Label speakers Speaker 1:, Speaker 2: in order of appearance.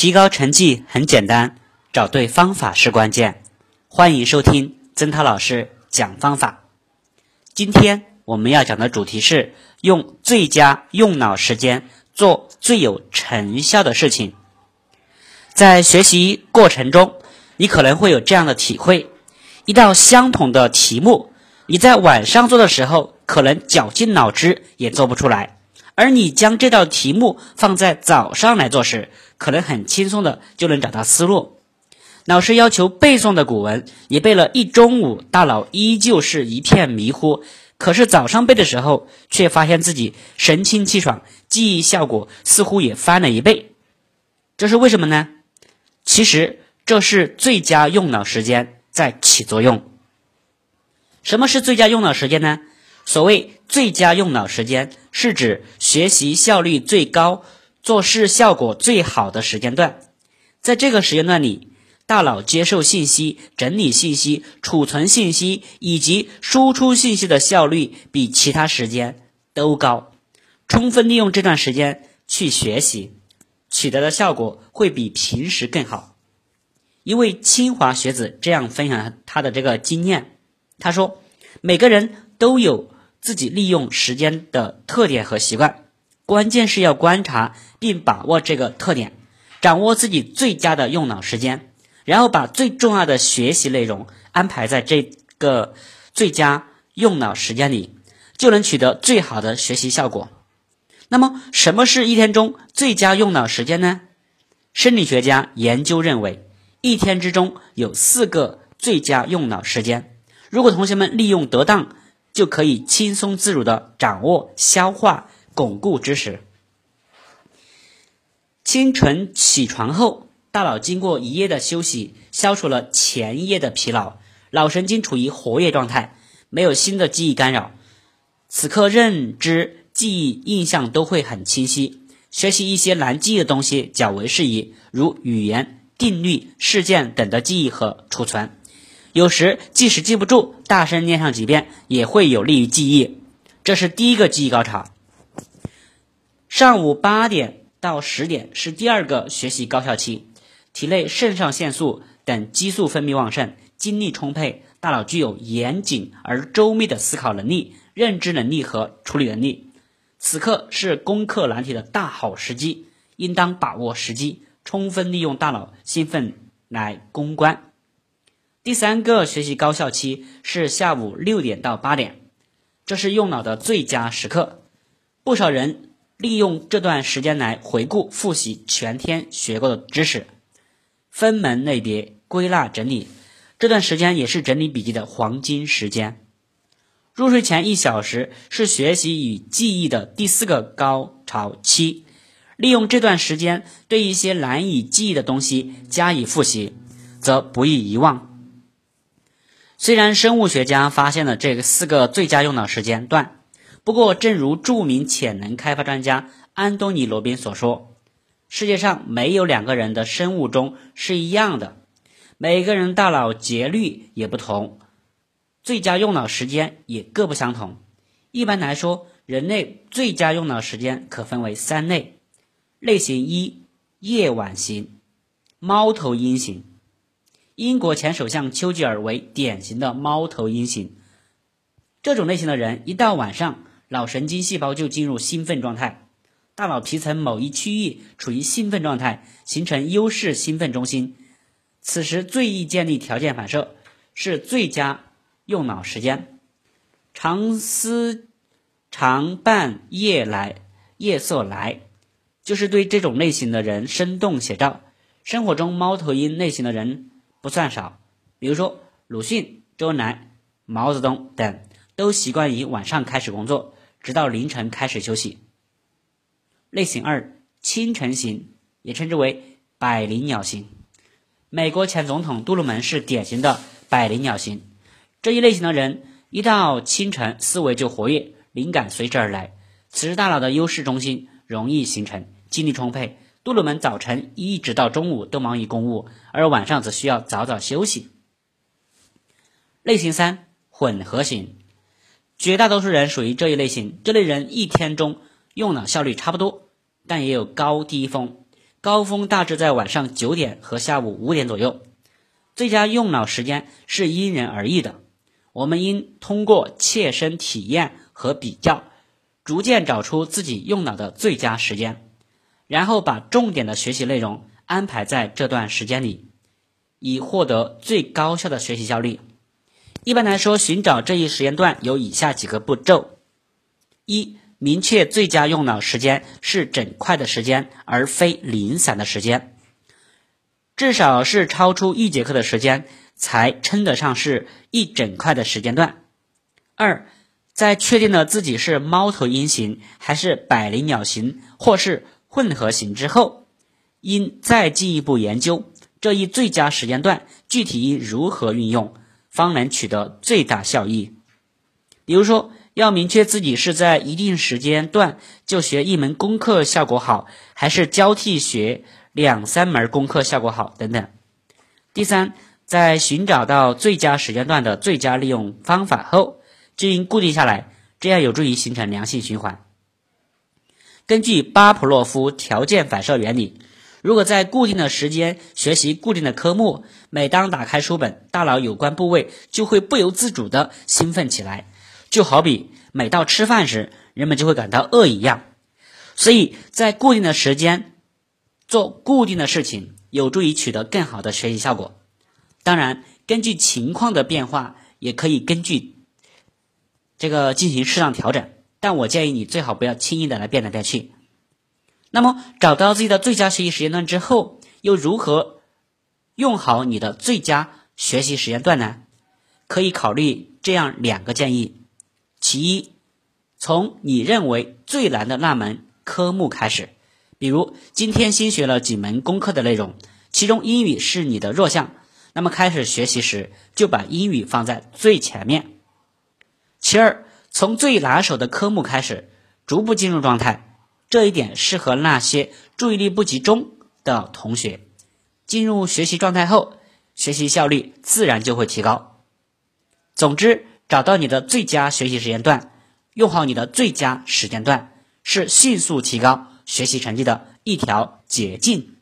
Speaker 1: 提高成绩很简单，找对方法是关键。欢迎收听曾涛老师讲方法。今天我们要讲的主题是用最佳用脑时间做最有成效的事情。在学习过程中，你可能会有这样的体会：一道相同的题目，你在晚上做的时候，可能绞尽脑汁也做不出来；而你将这道题目放在早上来做时，可能很轻松的就能找到思路。老师要求背诵的古文，你背了一中午，大脑依旧是一片迷糊。可是早上背的时候，却发现自己神清气爽，记忆效果似乎也翻了一倍。这是为什么呢？其实这是最佳用脑时间在起作用。什么是最佳用脑时间呢？所谓最佳用脑时间，是指学习效率最高。做事效果最好的时间段，在这个时间段里，大脑接受信息、整理信息、储存信息以及输出信息的效率比其他时间都高。充分利用这段时间去学习，取得的效果会比平时更好。一位清华学子这样分享他的这个经验，他说：“每个人都有自己利用时间的特点和习惯。”关键是要观察并把握这个特点，掌握自己最佳的用脑时间，然后把最重要的学习内容安排在这个最佳用脑时间里，就能取得最好的学习效果。那么，什么是一天中最佳用脑时间呢？生理学家研究认为，一天之中有四个最佳用脑时间，如果同学们利用得当，就可以轻松自如的掌握消化。巩固知识。清晨起床后，大脑经过一夜的休息，消除了前一夜的疲劳，脑神经处于活跃状态，没有新的记忆干扰。此刻认知、记忆、印象都会很清晰，学习一些难记忆的东西较为适宜，如语言、定律、事件等的记忆和储存。有时即使记不住，大声念上几遍也会有利于记忆。这是第一个记忆高潮。上午八点到十点是第二个学习高效期，体内肾上腺素等激素分泌旺盛，精力充沛，大脑具有严谨而周密的思考能力、认知能力和处理能力。此刻是攻克难题的大好时机，应当把握时机，充分利用大脑兴奋来攻关。第三个学习高效期是下午六点到八点，这是用脑的最佳时刻，不少人。利用这段时间来回顾复习全天学过的知识，分门类别归纳整理。这段时间也是整理笔记的黄金时间。入睡前一小时是学习与记忆的第四个高潮期，利用这段时间对一些难以记忆的东西加以复习，则不易遗忘。虽然生物学家发现了这四个最佳用脑时间段。不过，正如著名潜能开发专家安东尼·罗宾所说，世界上没有两个人的生物钟是一样的，每个人大脑节律也不同，最佳用脑时间也各不相同。一般来说，人类最佳用脑时间可分为三类：类型一，夜晚型，猫头鹰型。英国前首相丘吉尔为典型的猫头鹰型。这种类型的人，一到晚上，脑神经细胞就进入兴奋状态，大脑皮层某一区域处于兴奋状态，形成优势兴奋中心。此时最易建立条件反射，是最佳用脑时间。长思长伴夜来，夜色来，就是对这种类型的人生动写照。生活中猫头鹰类型的人不算少，比如说鲁迅、周恩来、毛泽东等，都习惯于晚上开始工作。直到凌晨开始休息。类型二，清晨型，也称之为百灵鸟型。美国前总统杜鲁门是典型的百灵鸟型。这一类型的人，一到清晨，思维就活跃，灵感随之而来。此时大脑的优势中心容易形成，精力充沛。杜鲁门早晨一直到中午都忙于公务，而晚上则需要早早休息。类型三，混合型。绝大多数人属于这一类型，这类人一天中用脑效率差不多，但也有高低峰。高峰大致在晚上九点和下午五点左右。最佳用脑时间是因人而异的，我们应通过切身体验和比较，逐渐找出自己用脑的最佳时间，然后把重点的学习内容安排在这段时间里，以获得最高效的学习效率。一般来说，寻找这一时间段有以下几个步骤：一、明确最佳用脑时间是整块的时间，而非零散的时间。至少是超出一节课的时间，才称得上是一整块的时间段。二，在确定了自己是猫头鹰型还是百灵鸟型，或是混合型之后，应再进一步研究这一最佳时间段具体应如何运用，方能取得最大效益。比如说，要明确自己是在一定时间段就学一门功课效果好，还是交替学。两三门功课效果好等等。第三，在寻找到最佳时间段的最佳利用方法后，就应固定下来，这样有助于形成良性循环。根据巴甫洛夫条件反射原理，如果在固定的时间学习固定的科目，每当打开书本，大脑有关部位就会不由自主的兴奋起来，就好比每到吃饭时，人们就会感到饿一样。所以在固定的时间。做固定的事情有助于取得更好的学习效果。当然，根据情况的变化，也可以根据这个进行适当调整。但我建议你最好不要轻易的来变来变去。那么，找到自己的最佳学习时间段之后，又如何用好你的最佳学习时间段呢？可以考虑这样两个建议：其一，从你认为最难的那门科目开始。比如今天新学了几门功课的内容，其中英语是你的弱项，那么开始学习时就把英语放在最前面。其二，从最拿手的科目开始，逐步进入状态，这一点适合那些注意力不集中的同学。进入学习状态后，学习效率自然就会提高。总之，找到你的最佳学习时间段，用好你的最佳时间段，是迅速提高。学习成绩的一条捷径。